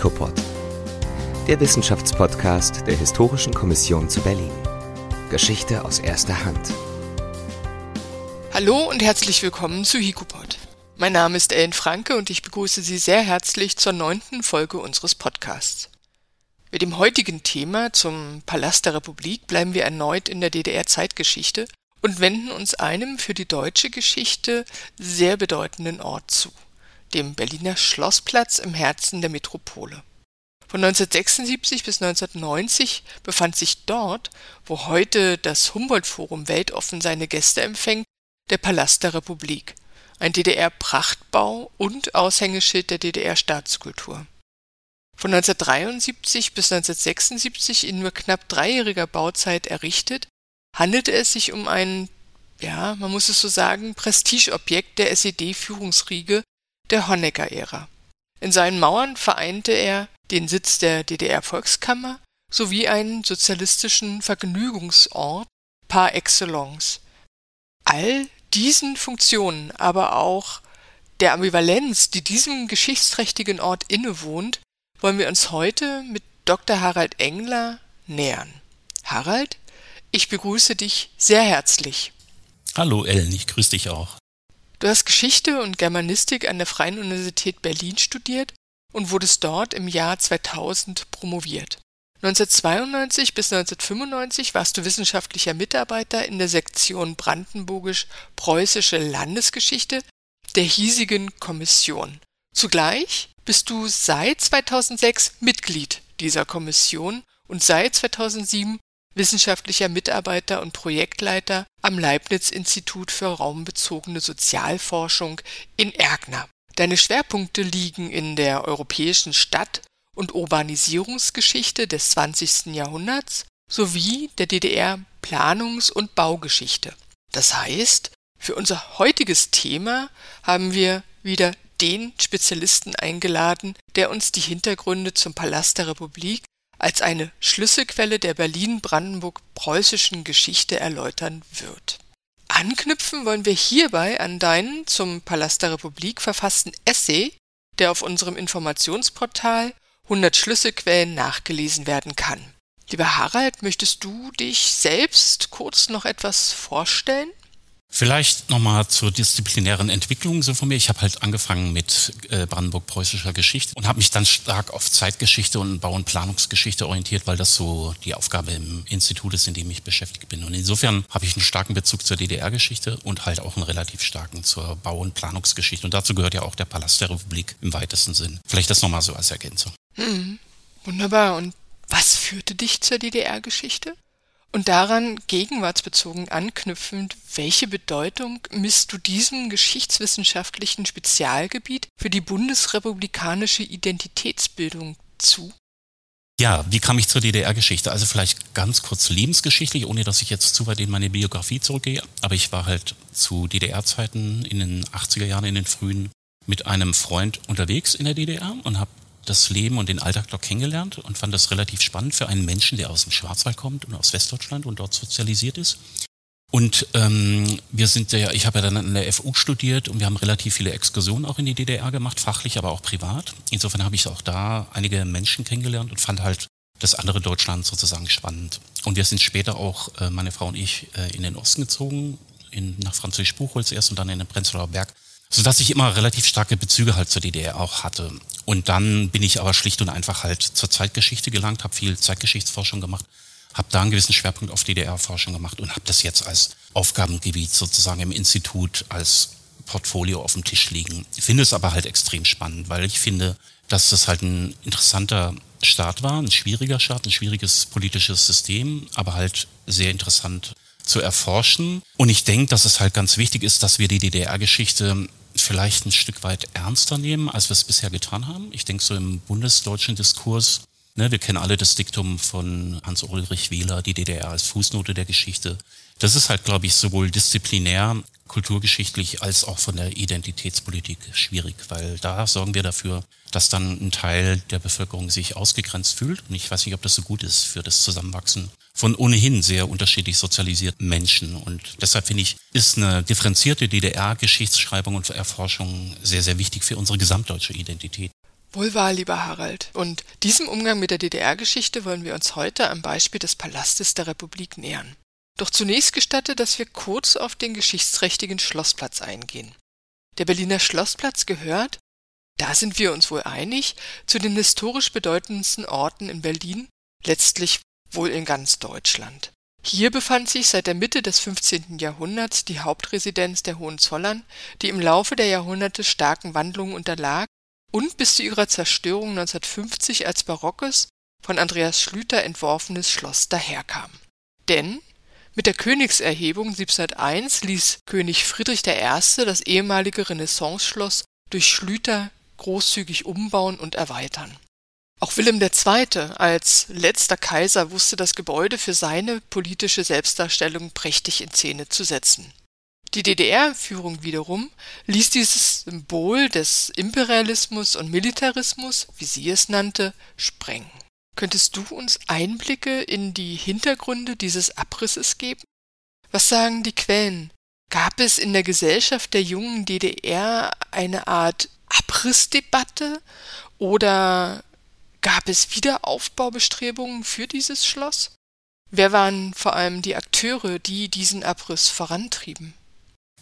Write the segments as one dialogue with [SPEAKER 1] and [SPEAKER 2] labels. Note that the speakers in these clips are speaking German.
[SPEAKER 1] HICOPOD, der Wissenschaftspodcast der Historischen Kommission zu Berlin. Geschichte aus erster Hand.
[SPEAKER 2] Hallo und herzlich willkommen zu HICOPOD. Mein Name ist Ellen Franke und ich begrüße Sie sehr herzlich zur neunten Folge unseres Podcasts. Mit dem heutigen Thema zum Palast der Republik bleiben wir erneut in der DDR-Zeitgeschichte und wenden uns einem für die deutsche Geschichte sehr bedeutenden Ort zu dem Berliner Schlossplatz im Herzen der Metropole. Von 1976 bis 1990 befand sich dort, wo heute das Humboldt-Forum weltoffen seine Gäste empfängt, der Palast der Republik, ein DDR-Prachtbau und Aushängeschild der DDR-Staatskultur. Von 1973 bis 1976 in nur knapp dreijähriger Bauzeit errichtet, handelte es sich um ein, ja, man muss es so sagen, Prestigeobjekt der SED-Führungsriege der Honecker-Ära. In seinen Mauern vereinte er den Sitz der DDR-Volkskammer sowie einen sozialistischen Vergnügungsort par excellence. All diesen Funktionen, aber auch der Ambivalenz, die diesem geschichtsträchtigen Ort innewohnt, wollen wir uns heute mit Dr. Harald Engler nähern. Harald, ich begrüße dich sehr herzlich.
[SPEAKER 3] Hallo Ellen, ich grüße dich auch.
[SPEAKER 2] Du hast Geschichte und Germanistik an der Freien Universität Berlin studiert und wurdest dort im Jahr 2000 promoviert. 1992 bis 1995 warst du wissenschaftlicher Mitarbeiter in der Sektion Brandenburgisch-Preußische Landesgeschichte der hiesigen Kommission. Zugleich bist du seit 2006 Mitglied dieser Kommission und seit 2007 wissenschaftlicher Mitarbeiter und Projektleiter am Leibniz-Institut für raumbezogene Sozialforschung in Erkner. Deine Schwerpunkte liegen in der europäischen Stadt- und Urbanisierungsgeschichte des 20. Jahrhunderts sowie der DDR-Planungs- und Baugeschichte. Das heißt, für unser heutiges Thema haben wir wieder den Spezialisten eingeladen, der uns die Hintergründe zum Palast der Republik als eine Schlüsselquelle der Berlin-Brandenburg-preußischen Geschichte erläutern wird. Anknüpfen wollen wir hierbei an deinen zum Palast der Republik verfassten Essay, der auf unserem Informationsportal 100 Schlüsselquellen nachgelesen werden kann. Lieber Harald, möchtest du dich selbst kurz noch etwas vorstellen?
[SPEAKER 3] Vielleicht nochmal zur disziplinären Entwicklung so von mir. Ich habe halt angefangen mit äh, Brandenburg-preußischer Geschichte und habe mich dann stark auf Zeitgeschichte und Bau- und Planungsgeschichte orientiert, weil das so die Aufgabe im Institut ist, in dem ich beschäftigt bin. Und insofern habe ich einen starken Bezug zur DDR-Geschichte und halt auch einen relativ starken zur Bau- und Planungsgeschichte. Und dazu gehört ja auch der Palast der Republik im weitesten Sinn. Vielleicht das nochmal so als Ergänzung.
[SPEAKER 2] Hm, wunderbar. Und was führte dich zur DDR-Geschichte? Und daran gegenwartsbezogen anknüpfend, welche Bedeutung misst du diesem geschichtswissenschaftlichen Spezialgebiet für die bundesrepublikanische Identitätsbildung zu?
[SPEAKER 3] Ja, wie kam ich zur DDR-Geschichte? Also vielleicht ganz kurz lebensgeschichtlich, ohne dass ich jetzt zu weit in meine Biografie zurückgehe. Aber ich war halt zu DDR-Zeiten in den 80er Jahren, in den frühen, mit einem Freund unterwegs in der DDR und habe das Leben und den Alltag dort kennengelernt und fand das relativ spannend für einen Menschen, der aus dem Schwarzwald kommt und aus Westdeutschland und dort sozialisiert ist. Und ähm, wir sind ja, ich habe ja dann an der FU studiert und wir haben relativ viele Exkursionen auch in die DDR gemacht, fachlich, aber auch privat. Insofern habe ich auch da einige Menschen kennengelernt und fand halt das andere Deutschland sozusagen spannend. Und wir sind später auch, äh, meine Frau und ich, äh, in den Osten gezogen, in, nach Französisch Buchholz erst und dann in den Prenzlauer Berg so dass ich immer relativ starke Bezüge halt zur DDR auch hatte. Und dann bin ich aber schlicht und einfach halt zur Zeitgeschichte gelangt, habe viel Zeitgeschichtsforschung gemacht, habe da einen gewissen Schwerpunkt auf DDR-Forschung gemacht und habe das jetzt als Aufgabengebiet sozusagen im Institut als Portfolio auf dem Tisch liegen. Finde es aber halt extrem spannend, weil ich finde, dass das halt ein interessanter Staat war, ein schwieriger Staat, ein schwieriges politisches System, aber halt sehr interessant zu erforschen. Und ich denke, dass es halt ganz wichtig ist, dass wir die DDR-Geschichte vielleicht ein Stück weit ernster nehmen, als wir es bisher getan haben. Ich denke, so im bundesdeutschen Diskurs, ne, wir kennen alle das Diktum von Hans-Ulrich Wieler, die DDR als Fußnote der Geschichte. Das ist halt, glaube ich, sowohl disziplinär, kulturgeschichtlich als auch von der Identitätspolitik schwierig, weil da sorgen wir dafür, dass dann ein Teil der Bevölkerung sich ausgegrenzt fühlt. Und ich weiß nicht, ob das so gut ist für das Zusammenwachsen von ohnehin sehr unterschiedlich sozialisierten Menschen. Und deshalb finde ich, ist eine differenzierte DDR-Geschichtsschreibung und Erforschung sehr, sehr wichtig für unsere gesamtdeutsche Identität.
[SPEAKER 2] Wohl wahr, lieber Harald. Und diesem Umgang mit der DDR-Geschichte wollen wir uns heute am Beispiel des Palastes der Republik nähern. Doch zunächst gestatte, dass wir kurz auf den geschichtsträchtigen Schlossplatz eingehen. Der Berliner Schlossplatz gehört, da sind wir uns wohl einig, zu den historisch bedeutendsten Orten in Berlin, letztlich wohl in ganz Deutschland. Hier befand sich seit der Mitte des 15. Jahrhunderts die Hauptresidenz der Hohenzollern, die im Laufe der Jahrhunderte starken Wandlungen unterlag und bis zu ihrer Zerstörung 1950 als barockes, von Andreas Schlüter entworfenes Schloss daherkam. Denn mit der Königserhebung 1701 ließ König Friedrich I. das ehemalige Renaissanceschloss durch Schlüter großzügig umbauen und erweitern. Auch Wilhelm II. als letzter Kaiser wusste das Gebäude für seine politische Selbstdarstellung prächtig in Szene zu setzen. Die DDR-Führung wiederum ließ dieses Symbol des Imperialismus und Militarismus, wie sie es nannte, sprengen. Könntest du uns Einblicke in die Hintergründe dieses Abrisses geben? Was sagen die Quellen? Gab es in der Gesellschaft der jungen DDR eine Art Abrissdebatte oder gab es Wiederaufbaubestrebungen für dieses Schloss? Wer waren vor allem die Akteure, die diesen Abriss vorantrieben?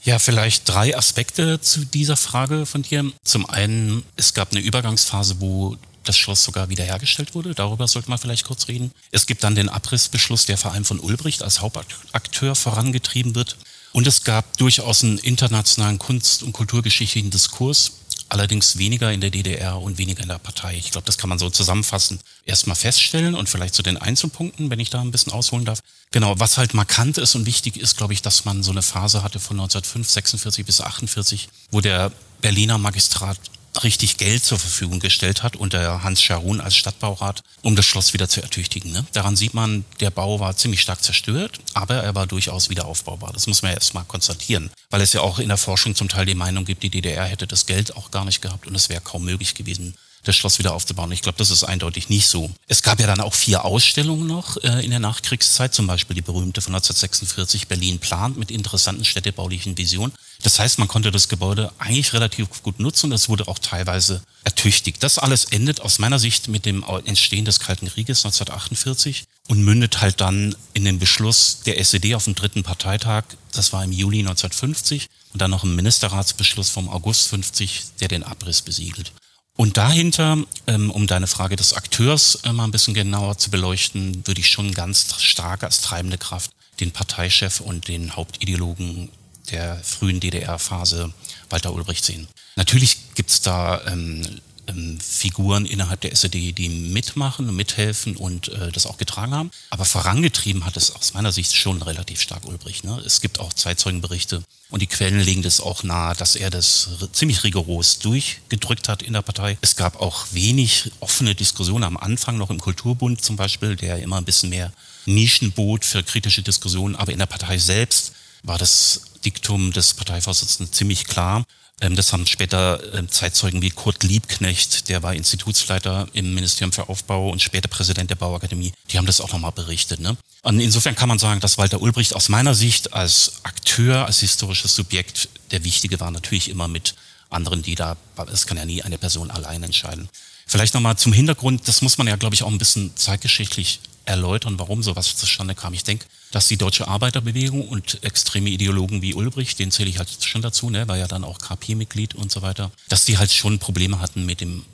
[SPEAKER 3] Ja, vielleicht drei Aspekte zu dieser Frage von dir. Zum einen, es gab eine Übergangsphase, wo das Schloss sogar wiederhergestellt wurde. Darüber sollte man vielleicht kurz reden. Es gibt dann den Abrissbeschluss, der vor allem von Ulbricht als Hauptakteur vorangetrieben wird. Und es gab durchaus einen internationalen Kunst- und kulturgeschichtlichen Diskurs, allerdings weniger in der DDR und weniger in der Partei. Ich glaube, das kann man so zusammenfassen. Erstmal feststellen und vielleicht zu den Einzelpunkten, wenn ich da ein bisschen ausholen darf. Genau, was halt markant ist und wichtig ist, glaube ich, dass man so eine Phase hatte von 1905, 46 bis 48, wo der Berliner Magistrat richtig Geld zur Verfügung gestellt hat unter Hans Scharun als Stadtbaurat, um das Schloss wieder zu ertüchtigen. Ne? Daran sieht man, der Bau war ziemlich stark zerstört, aber er war durchaus wieder aufbaubar. Das muss man ja erstmal konstatieren, weil es ja auch in der Forschung zum Teil die Meinung gibt, die DDR hätte das Geld auch gar nicht gehabt und es wäre kaum möglich gewesen, das Schloss wieder aufzubauen. Ich glaube, das ist eindeutig nicht so. Es gab ja dann auch vier Ausstellungen noch äh, in der Nachkriegszeit, zum Beispiel die berühmte von 1946 Berlin plant mit interessanten städtebaulichen Visionen. Das heißt, man konnte das Gebäude eigentlich relativ gut nutzen es wurde auch teilweise ertüchtigt. Das alles endet aus meiner Sicht mit dem Entstehen des Kalten Krieges 1948 und mündet halt dann in den Beschluss der SED auf dem dritten Parteitag. Das war im Juli 1950 und dann noch ein Ministerratsbeschluss vom August 50, der den Abriss besiegelt. Und dahinter, ähm, um deine Frage des Akteurs äh, mal ein bisschen genauer zu beleuchten, würde ich schon ganz stark als treibende Kraft den Parteichef und den Hauptideologen der frühen DDR-Phase Walter Ulbricht sehen. Natürlich gibt's da ähm, ähm, Figuren innerhalb der SED, die mitmachen, mithelfen und äh, das auch getragen haben. Aber vorangetrieben hat es aus meiner Sicht schon relativ stark Ulbricht. Ne? Es gibt auch Zeitzeugenberichte und die Quellen legen das auch nahe, dass er das ziemlich rigoros durchgedrückt hat in der Partei. Es gab auch wenig offene Diskussionen am Anfang noch im Kulturbund zum Beispiel, der immer ein bisschen mehr Nischen bot für kritische Diskussionen. Aber in der Partei selbst war das Diktum des Parteivorsitzenden ziemlich klar. Ähm, das haben später ähm, Zeitzeugen wie Kurt Liebknecht, der war Institutsleiter im Ministerium für Aufbau und später Präsident der Bauakademie. Die haben das auch nochmal berichtet. Ne? Und insofern kann man sagen, dass Walter Ulbricht aus meiner Sicht als Akteur, als historisches Subjekt der Wichtige war, natürlich immer mit anderen, die da, es kann ja nie eine Person allein entscheiden. Vielleicht nochmal zum Hintergrund, das muss man ja, glaube ich, auch ein bisschen zeitgeschichtlich erläutern, warum sowas zustande kam. Ich denke, dass die deutsche Arbeiterbewegung und extreme Ideologen wie Ulbricht, den zähle ich halt schon dazu, ne, war ja dann auch KP-Mitglied und so weiter, dass die halt schon Probleme hatten mit dem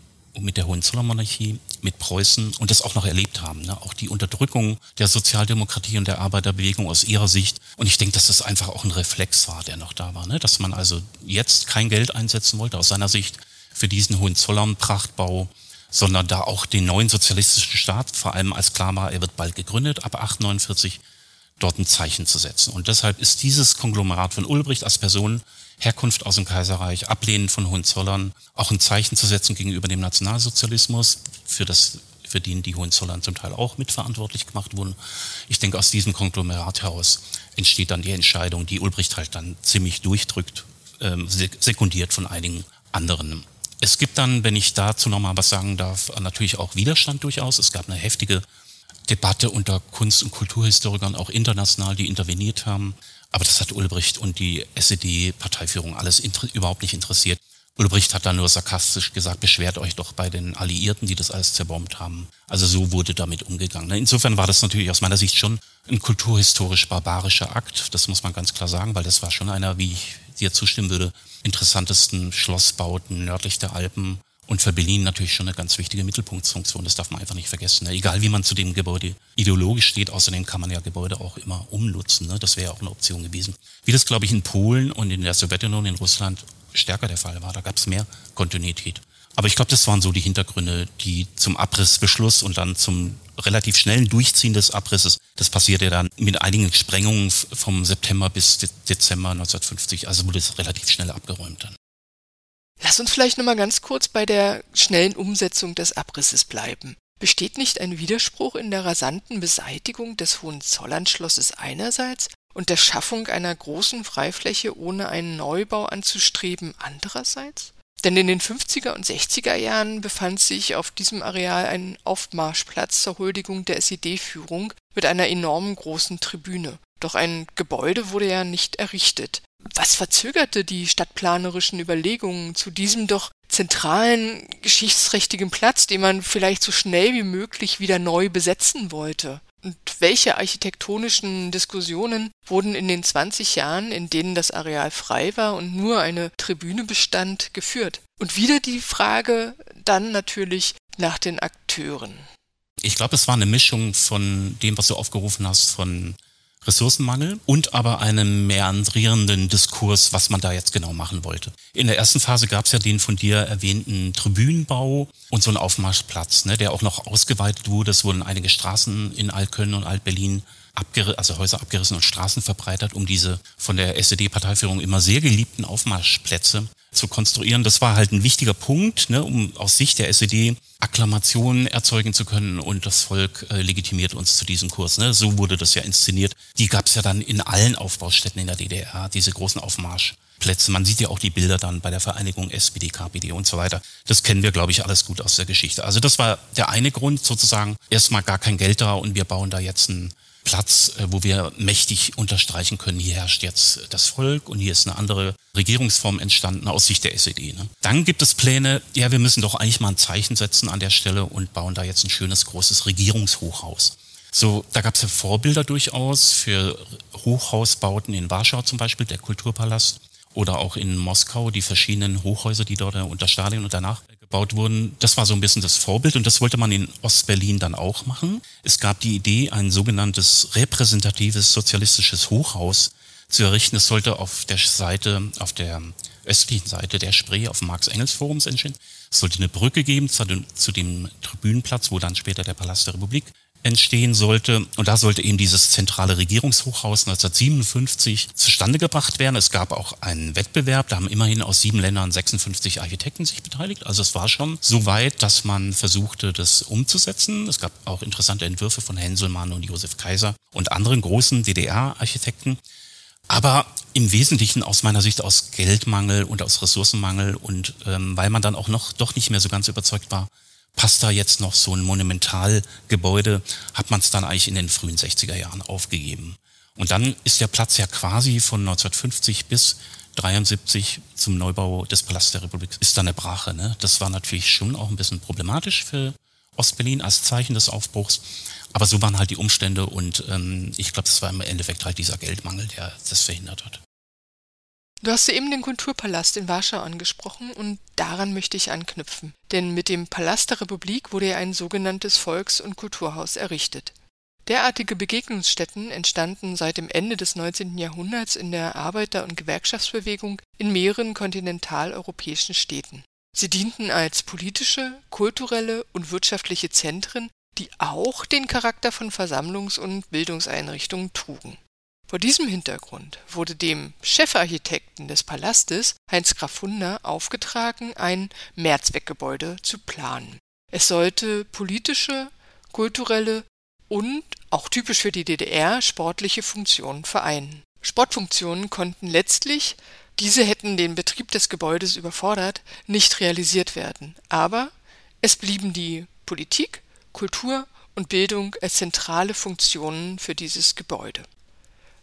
[SPEAKER 3] mit der Hohenzollernmonarchie, mit Preußen und das auch noch erlebt haben. Ne? Auch die Unterdrückung der Sozialdemokratie und der Arbeiterbewegung aus ihrer Sicht. Und ich denke, dass das einfach auch ein Reflex war, der noch da war. Ne? Dass man also jetzt kein Geld einsetzen wollte aus seiner Sicht für diesen Hohenzollern-Prachtbau, sondern da auch den neuen sozialistischen Staat, vor allem als klar war, er wird bald gegründet, ab 849, dort ein Zeichen zu setzen. Und deshalb ist dieses Konglomerat von Ulbricht als Person, Herkunft aus dem Kaiserreich, Ablehnen von Hohenzollern, auch ein Zeichen zu setzen gegenüber dem Nationalsozialismus, für das für den die Hohenzollern zum Teil auch mitverantwortlich gemacht wurden. Ich denke, aus diesem Konglomerat heraus entsteht dann die Entscheidung, die Ulbricht halt dann ziemlich durchdrückt, ähm, sekundiert von einigen anderen es gibt dann, wenn ich dazu nochmal was sagen darf, natürlich auch Widerstand durchaus. Es gab eine heftige Debatte unter Kunst- und Kulturhistorikern, auch international, die interveniert haben. Aber das hat Ulbricht und die SED-Parteiführung alles überhaupt nicht interessiert. Ulbricht hat dann nur sarkastisch gesagt, beschwert euch doch bei den Alliierten, die das alles zerbombt haben. Also so wurde damit umgegangen. Insofern war das natürlich aus meiner Sicht schon ein kulturhistorisch barbarischer Akt. Das muss man ganz klar sagen, weil das war schon einer, wie ich dir zustimmen würde, interessantesten Schlossbauten nördlich der Alpen und für Berlin natürlich schon eine ganz wichtige Mittelpunktfunktion. Das darf man einfach nicht vergessen. Egal wie man zu dem Gebäude ideologisch steht, außerdem kann man ja Gebäude auch immer umnutzen. Ne? Das wäre auch eine Option gewesen. Wie das, glaube ich, in Polen und in der Sowjetunion, in Russland stärker der Fall war. Da gab es mehr Kontinuität. Aber ich glaube, das waren so die Hintergründe, die zum Abrissbeschluss und dann zum relativ schnellen Durchziehen des Abrisses, das passierte dann mit einigen Sprengungen vom September bis Dezember 1950, also wurde es relativ schnell abgeräumt dann.
[SPEAKER 2] Lass uns vielleicht nochmal ganz kurz bei der schnellen Umsetzung des Abrisses bleiben. Besteht nicht ein Widerspruch in der rasanten Beseitigung des Hohenzollernschlosses einerseits und der Schaffung einer großen Freifläche ohne einen Neubau anzustreben andererseits? Denn in den 50er und 60er Jahren befand sich auf diesem Areal ein Aufmarschplatz zur Huldigung der SED-Führung mit einer enormen großen Tribüne. Doch ein Gebäude wurde ja nicht errichtet. Was verzögerte die stadtplanerischen Überlegungen zu diesem doch zentralen geschichtsträchtigen Platz, den man vielleicht so schnell wie möglich wieder neu besetzen wollte? Und welche architektonischen Diskussionen wurden in den 20 Jahren, in denen das Areal frei war und nur eine Tribüne bestand, geführt? Und wieder die Frage dann natürlich nach den Akteuren.
[SPEAKER 3] Ich glaube, es war eine Mischung von dem, was du aufgerufen hast, von Ressourcenmangel und aber einem meandrierenden Diskurs, was man da jetzt genau machen wollte. In der ersten Phase gab es ja den von dir erwähnten Tribünenbau und so einen Aufmarschplatz, ne, der auch noch ausgeweitet wurde. Es wurden einige Straßen in Altköln und Altberlin abgerissen, also Häuser abgerissen und Straßen verbreitert, um diese von der SED-Parteiführung immer sehr geliebten Aufmarschplätze zu konstruieren. Das war halt ein wichtiger Punkt, ne, um aus Sicht der SED Akklamationen erzeugen zu können und das Volk äh, legitimiert uns zu diesem Kurs. Ne. So wurde das ja inszeniert. Die gab es ja dann in allen Aufbaustätten in der DDR, diese großen Aufmarschplätze. Man sieht ja auch die Bilder dann bei der Vereinigung SPD, KPD und so weiter. Das kennen wir, glaube ich, alles gut aus der Geschichte. Also das war der eine Grund sozusagen. Erstmal gar kein Geld da und wir bauen da jetzt ein Platz, äh, wo wir mächtig unterstreichen können, hier herrscht jetzt das Volk und hier ist eine andere Regierungsform entstanden aus Sicht der SED. Ne? Dann gibt es Pläne, ja, wir müssen doch eigentlich mal ein Zeichen setzen an der Stelle und bauen da jetzt ein schönes großes Regierungshochhaus. So, da gab es ja Vorbilder durchaus für Hochhausbauten in Warschau zum Beispiel, der Kulturpalast oder auch in Moskau die verschiedenen Hochhäuser, die dort unter Stalin und danach gebaut wurden. Das war so ein bisschen das Vorbild und das wollte man in Ostberlin dann auch machen. Es gab die Idee, ein sogenanntes repräsentatives sozialistisches Hochhaus zu errichten. Es sollte auf der Seite, auf der östlichen Seite der Spree, auf dem Marx-Engels-Forums entstehen. Es sollte eine Brücke geben zu dem, zu dem Tribünenplatz, wo dann später der Palast der Republik entstehen sollte. Und da sollte eben dieses zentrale Regierungshochhaus 1957 zustande gebracht werden. Es gab auch einen Wettbewerb, da haben immerhin aus sieben Ländern 56 Architekten sich beteiligt. Also es war schon so weit, dass man versuchte, das umzusetzen. Es gab auch interessante Entwürfe von Henselmann und Josef Kaiser und anderen großen DDR-Architekten. Aber im Wesentlichen aus meiner Sicht aus Geldmangel und aus Ressourcenmangel und ähm, weil man dann auch noch doch nicht mehr so ganz überzeugt war, passt da jetzt noch so ein Monumentalgebäude, hat man es dann eigentlich in den frühen 60er Jahren aufgegeben. Und dann ist der Platz ja quasi von 1950 bis 73 zum Neubau des Palastes der Republik ist dann eine Brache. Ne? Das war natürlich schon auch ein bisschen problematisch für Ostberlin als Zeichen des Aufbruchs. Aber so waren halt die Umstände und ähm, ich glaube, das war im Endeffekt halt dieser Geldmangel, der das verhindert hat.
[SPEAKER 2] Du hast eben den Kulturpalast in Warschau angesprochen und daran möchte ich anknüpfen. Denn mit dem Palast der Republik wurde ja ein sogenanntes Volks- und Kulturhaus errichtet. Derartige Begegnungsstätten entstanden seit dem Ende des 19. Jahrhunderts in der Arbeiter- und Gewerkschaftsbewegung in mehreren kontinentaleuropäischen Städten. Sie dienten als politische, kulturelle und wirtschaftliche Zentren, die auch den Charakter von Versammlungs- und Bildungseinrichtungen trugen. Vor diesem Hintergrund wurde dem Chefarchitekten des Palastes, Heinz Graf Hunder, aufgetragen, ein Mehrzweckgebäude zu planen. Es sollte politische, kulturelle und, auch typisch für die DDR, sportliche Funktionen vereinen. Sportfunktionen konnten letztlich, diese hätten den Betrieb des Gebäudes überfordert, nicht realisiert werden. Aber es blieben die Politik, Kultur und Bildung als zentrale Funktionen für dieses Gebäude.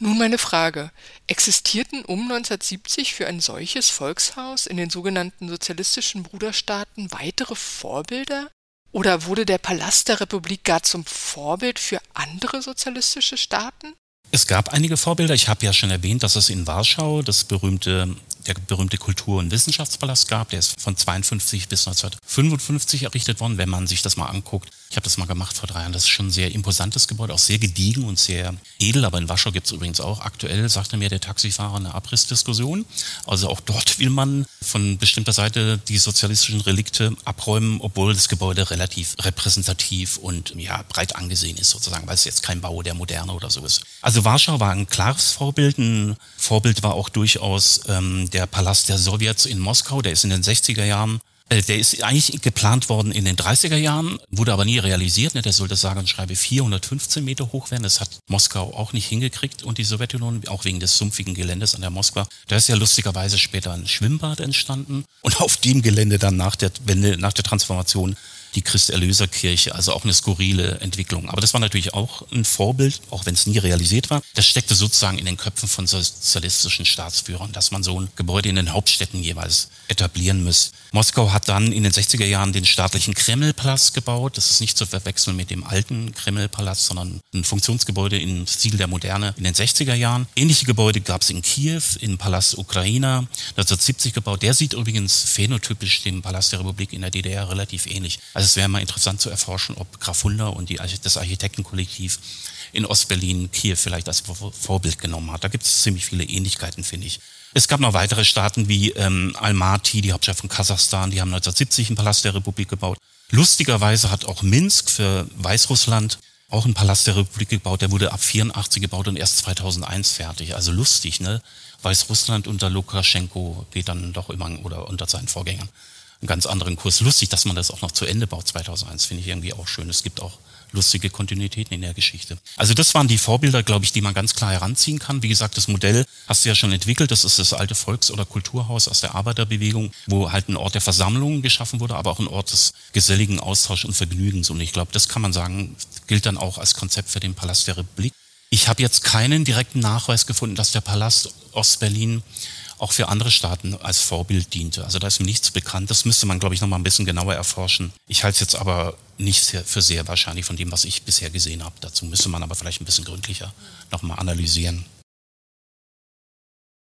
[SPEAKER 2] Nun meine Frage. Existierten um 1970 für ein solches Volkshaus in den sogenannten sozialistischen Bruderstaaten weitere Vorbilder? Oder wurde der Palast der Republik gar zum Vorbild für andere sozialistische Staaten?
[SPEAKER 3] Es gab einige Vorbilder. Ich habe ja schon erwähnt, dass es in Warschau das berühmte der berühmte Kultur- und Wissenschaftspalast gab. Der ist von 52 bis 1955 errichtet worden, wenn man sich das mal anguckt. Ich habe das mal gemacht vor drei Jahren. Das ist schon ein sehr imposantes Gebäude, auch sehr gediegen und sehr edel. Aber in Warschau gibt es übrigens auch aktuell, sagte mir der Taxifahrer, eine Abrissdiskussion. Also auch dort will man von bestimmter Seite die sozialistischen Relikte abräumen, obwohl das Gebäude relativ repräsentativ und ja breit angesehen ist sozusagen, weil es jetzt kein Bau der Moderne oder so ist. Also Warschau war ein klares Vorbild. Ein Vorbild war auch durchaus ähm, der Palast der Sowjets in Moskau, der ist in den 60er Jahren äh, der ist eigentlich geplant worden in den 30er Jahren, wurde aber nie realisiert. Ne? Der sollte sage und schreibe 415 Meter hoch werden. Das hat Moskau auch nicht hingekriegt und die Sowjetunion, auch wegen des sumpfigen Geländes an der Moskwa. Da ist ja lustigerweise später ein Schwimmbad entstanden und auf dem Gelände dann nach der Wende, nach der Transformation die Christerlöserkirche, also auch eine skurrile Entwicklung. Aber das war natürlich auch ein Vorbild, auch wenn es nie realisiert war. Das steckte sozusagen in den Köpfen von sozialistischen Staatsführern, dass man so ein Gebäude in den Hauptstädten jeweils etablieren muss. Moskau hat dann in den 60er Jahren den staatlichen Kremlpalast gebaut. Das ist nicht zu verwechseln mit dem alten Kremlpalast, sondern ein Funktionsgebäude im Stil der Moderne in den 60er Jahren. Ähnliche Gebäude gab es in Kiew, im Palast Ukraina, 1970 gebaut. Der sieht übrigens phänotypisch dem Palast der Republik in der DDR relativ ähnlich. Also es wäre mal interessant zu erforschen, ob Graf Hunder und die, das Architektenkollektiv in Ostberlin Kiew vielleicht als Vorbild genommen hat. Da gibt es ziemlich viele Ähnlichkeiten, finde ich. Es gab noch weitere Staaten wie ähm, Almaty, die Hauptstadt von Kasachstan, die haben 1970 einen Palast der Republik gebaut. Lustigerweise hat auch Minsk für Weißrussland auch einen Palast der Republik gebaut. Der wurde ab 84 gebaut und erst 2001 fertig. Also lustig, ne? Weißrussland unter Lukaschenko geht dann doch immer oder unter seinen Vorgängern einen ganz anderen Kurs. Lustig, dass man das auch noch zu Ende baut 2001, finde ich irgendwie auch schön. Es gibt auch lustige Kontinuitäten in der Geschichte. Also das waren die Vorbilder, glaube ich, die man ganz klar heranziehen kann. Wie gesagt, das Modell hast du ja schon entwickelt. Das ist das alte Volks- oder Kulturhaus aus der Arbeiterbewegung, wo halt ein Ort der Versammlung geschaffen wurde, aber auch ein Ort des geselligen Austauschs und Vergnügens. Und ich glaube, das kann man sagen, gilt dann auch als Konzept für den Palast der Republik. Ich habe jetzt keinen direkten Nachweis gefunden, dass der Palast Ostberlin auch für andere Staaten als Vorbild diente. Also da ist mir nichts bekannt. Das müsste man, glaube ich, noch mal ein bisschen genauer erforschen. Ich halte es jetzt aber nicht sehr, für sehr wahrscheinlich von dem, was ich bisher gesehen habe. Dazu müsste man aber vielleicht ein bisschen gründlicher noch mal analysieren.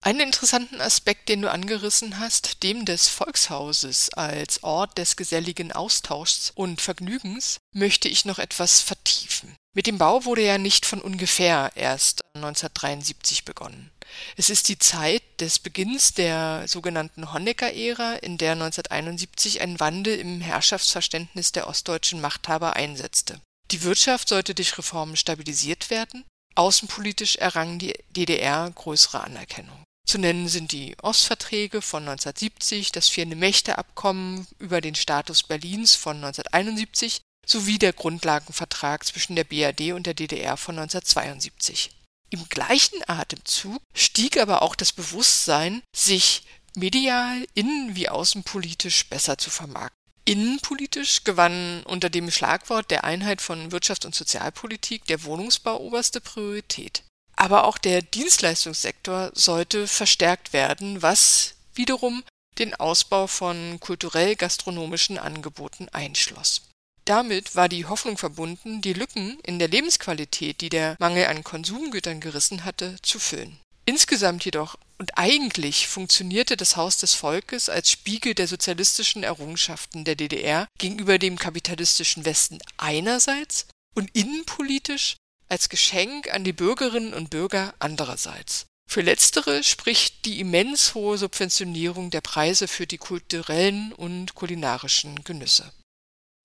[SPEAKER 2] Einen interessanten Aspekt, den du angerissen hast, dem des Volkshauses als Ort des geselligen Austauschs und Vergnügens, möchte ich noch etwas vertiefen. Mit dem Bau wurde ja nicht von ungefähr erst 1973 begonnen. Es ist die Zeit des Beginns der sogenannten Honecker-Ära, in der 1971 ein Wandel im Herrschaftsverständnis der ostdeutschen Machthaber einsetzte. Die Wirtschaft sollte durch Reformen stabilisiert werden, außenpolitisch errang die DDR größere Anerkennung. Zu nennen sind die Ostverträge von 1970, das Vierte Mächte-Abkommen über den Status Berlins von 1971 sowie der Grundlagenvertrag zwischen der BRD und der DDR von 1972. Im gleichen Atemzug stieg aber auch das Bewusstsein, sich medial, innen- wie außenpolitisch besser zu vermarkten. Innenpolitisch gewann unter dem Schlagwort der Einheit von Wirtschaft und Sozialpolitik der Wohnungsbau oberste Priorität. Aber auch der Dienstleistungssektor sollte verstärkt werden, was wiederum den Ausbau von kulturell-gastronomischen Angeboten einschloss. Damit war die Hoffnung verbunden, die Lücken in der Lebensqualität, die der Mangel an Konsumgütern gerissen hatte, zu füllen. Insgesamt jedoch und eigentlich funktionierte das Haus des Volkes als Spiegel der sozialistischen Errungenschaften der DDR gegenüber dem kapitalistischen Westen einerseits und innenpolitisch als Geschenk an die Bürgerinnen und Bürger andererseits. Für letztere spricht die immens hohe Subventionierung der Preise für die kulturellen und kulinarischen Genüsse.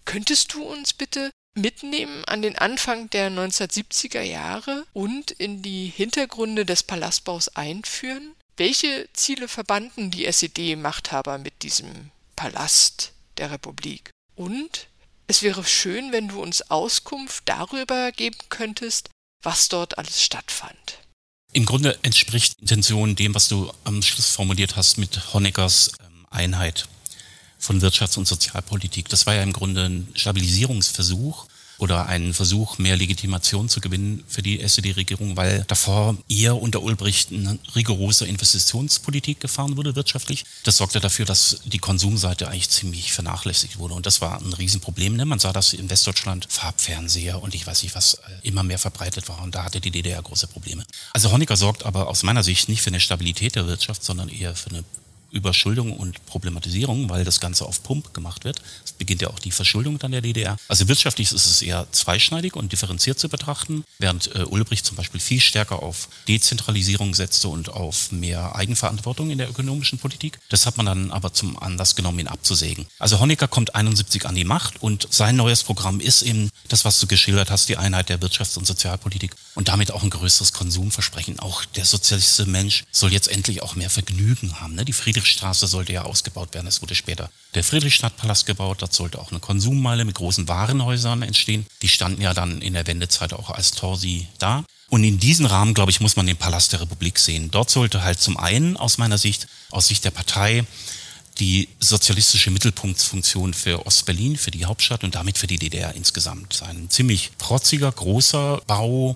[SPEAKER 2] Könntest du uns bitte mitnehmen an den Anfang der 1970er Jahre und in die Hintergründe des Palastbaus einführen? Welche Ziele verbanden die SED-Machthaber mit diesem Palast der Republik? Und es wäre schön, wenn du uns Auskunft darüber geben könntest, was dort alles stattfand.
[SPEAKER 3] Im Grunde entspricht Intention dem, was du am Schluss formuliert hast mit Honeckers ähm, Einheit von Wirtschafts- und Sozialpolitik. Das war ja im Grunde ein Stabilisierungsversuch oder ein Versuch, mehr Legitimation zu gewinnen für die SED-Regierung, weil davor eher unter Ulbricht eine rigorose Investitionspolitik gefahren wurde wirtschaftlich. Das sorgte dafür, dass die Konsumseite eigentlich ziemlich vernachlässigt wurde. Und das war ein Riesenproblem. Ne? Man sah das in Westdeutschland, Farbfernseher und ich weiß nicht, was äh, immer mehr verbreitet war. Und da hatte die DDR große Probleme. Also Honecker sorgt aber aus meiner Sicht nicht für eine Stabilität der Wirtschaft, sondern eher für eine Überschuldung und Problematisierung, weil das Ganze auf Pump gemacht wird. Es beginnt ja auch die Verschuldung dann der DDR. Also wirtschaftlich ist es eher zweischneidig und differenziert zu betrachten, während äh, Ulbricht zum Beispiel viel stärker auf Dezentralisierung setzte und auf mehr Eigenverantwortung in der ökonomischen Politik. Das hat man dann aber zum Anlass genommen, ihn abzusägen. Also Honecker kommt 71 an die Macht und sein neues Programm ist eben das, was du geschildert hast, die Einheit der Wirtschafts- und Sozialpolitik und damit auch ein größeres Konsumversprechen. Auch der sozialistische Mensch soll jetzt endlich auch mehr Vergnügen haben. Ne? Die Friedrich Friedrichstraße sollte ja ausgebaut werden. Es wurde später der Friedrichstadtpalast gebaut. Dort sollte auch eine Konsummeile mit großen Warenhäusern entstehen. Die standen ja dann in der Wendezeit auch als Torsi da. Und in diesem Rahmen, glaube ich, muss man den Palast der Republik sehen. Dort sollte halt zum einen aus meiner Sicht, aus Sicht der Partei, die sozialistische Mittelpunktsfunktion für Ostberlin, für die Hauptstadt und damit für die DDR insgesamt. Ein ziemlich protziger, großer Bau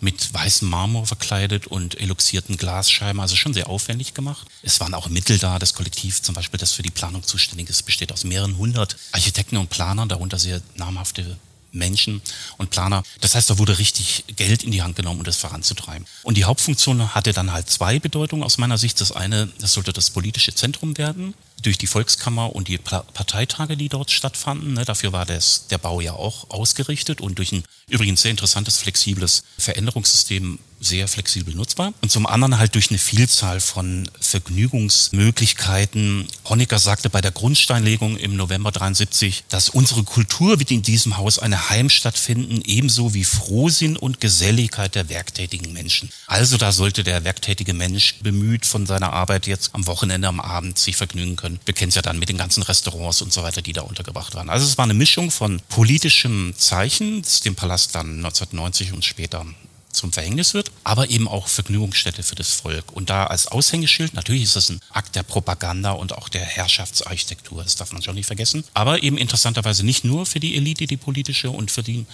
[SPEAKER 3] mit weißem Marmor verkleidet und eluxierten Glasscheiben, also schon sehr aufwendig gemacht. Es waren auch Mittel da, das Kollektiv zum Beispiel, das für die Planung zuständig ist, besteht aus mehreren hundert Architekten und Planern, darunter sehr namhafte Menschen und Planer. Das heißt, da wurde richtig Geld in die Hand genommen, um das voranzutreiben. Und die Hauptfunktion hatte dann halt zwei Bedeutungen aus meiner Sicht. Das eine, das sollte das politische Zentrum werden durch die Volkskammer und die Parteitage, die dort stattfanden. Ne, dafür war das, der Bau ja auch ausgerichtet und durch ein übrigens sehr interessantes, flexibles Veränderungssystem sehr flexibel nutzbar. Und zum anderen halt durch eine Vielzahl von Vergnügungsmöglichkeiten. Honecker sagte bei der Grundsteinlegung im November 73, dass unsere Kultur wird in diesem Haus eine Heimstatt finden, ebenso wie Frohsinn und Geselligkeit der werktätigen Menschen. Also da sollte der werktätige Mensch bemüht von seiner Arbeit jetzt am Wochenende, am Abend sich vergnügen können. Wir kennen es ja dann mit den ganzen Restaurants und so weiter, die da untergebracht waren. Also es war eine Mischung von politischem Zeichen, das dem Palast dann 1990 und später zum Verhängnis wird, aber eben auch Vergnügungsstätte für das Volk. Und da als Aushängeschild, natürlich ist das ein Akt der Propaganda und auch der Herrschaftsarchitektur, das darf man schon nicht vergessen, aber eben interessanterweise nicht nur für die Elite, die politische und für den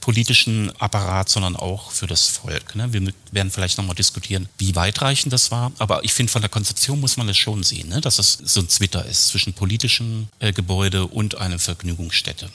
[SPEAKER 3] politischen Apparat, sondern auch für das Volk. Ne? Wir werden vielleicht nochmal diskutieren, wie weitreichend das war, aber ich finde, von der Konzeption muss man das schon sehen, ne? dass es so ein Zwitter ist zwischen politischem äh, Gebäude und einer Vergnügungsstätte.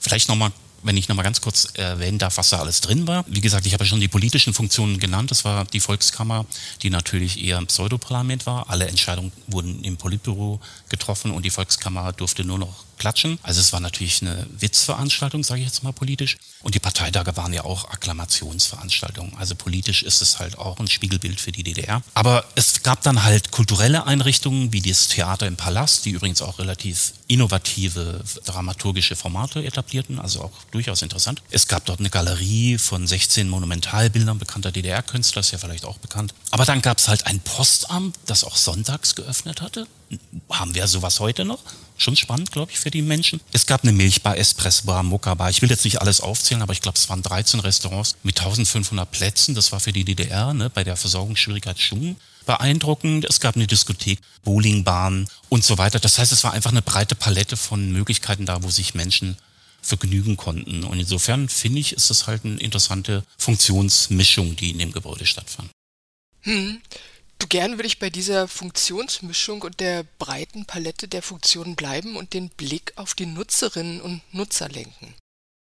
[SPEAKER 3] Vielleicht nochmal wenn ich nochmal ganz kurz erwähnen darf, was da alles drin war. Wie gesagt, ich habe schon die politischen Funktionen genannt. Das war die Volkskammer, die natürlich eher ein Pseudoparlament war. Alle Entscheidungen wurden im Politbüro getroffen und die Volkskammer durfte nur noch klatschen. Also es war natürlich eine Witzveranstaltung, sage ich jetzt mal politisch. Und die Parteitage waren ja auch Akklamationsveranstaltungen. Also politisch ist es halt auch ein Spiegelbild für die DDR. Aber es gab dann halt kulturelle Einrichtungen wie das Theater im Palast, die übrigens auch relativ innovative dramaturgische Formate etablierten, also auch durchaus interessant. Es gab dort eine Galerie von 16 Monumentalbildern bekannter DDR-Künstler, ist ja vielleicht auch bekannt. Aber dann gab es halt ein Postamt, das auch sonntags geöffnet hatte. Haben wir sowas heute noch? Schon spannend, glaube ich, für die Menschen. Es gab eine Milchbar, Espressobar, Mokka-Bar. Ich will jetzt nicht alles aufzählen, aber ich glaube, es waren 13 Restaurants mit 1500 Plätzen. Das war für die DDR ne, bei der Versorgungsschwierigkeit schon beeindruckend. Es gab eine Diskothek, Bowlingbahn und so weiter. Das heißt, es war einfach eine breite Palette von Möglichkeiten da, wo sich Menschen vergnügen konnten. Und insofern finde ich, ist das halt eine interessante Funktionsmischung, die in dem Gebäude stattfand.
[SPEAKER 2] Hm. Gern würde ich bei dieser Funktionsmischung und der breiten Palette der Funktionen bleiben und den Blick auf die Nutzerinnen und Nutzer lenken.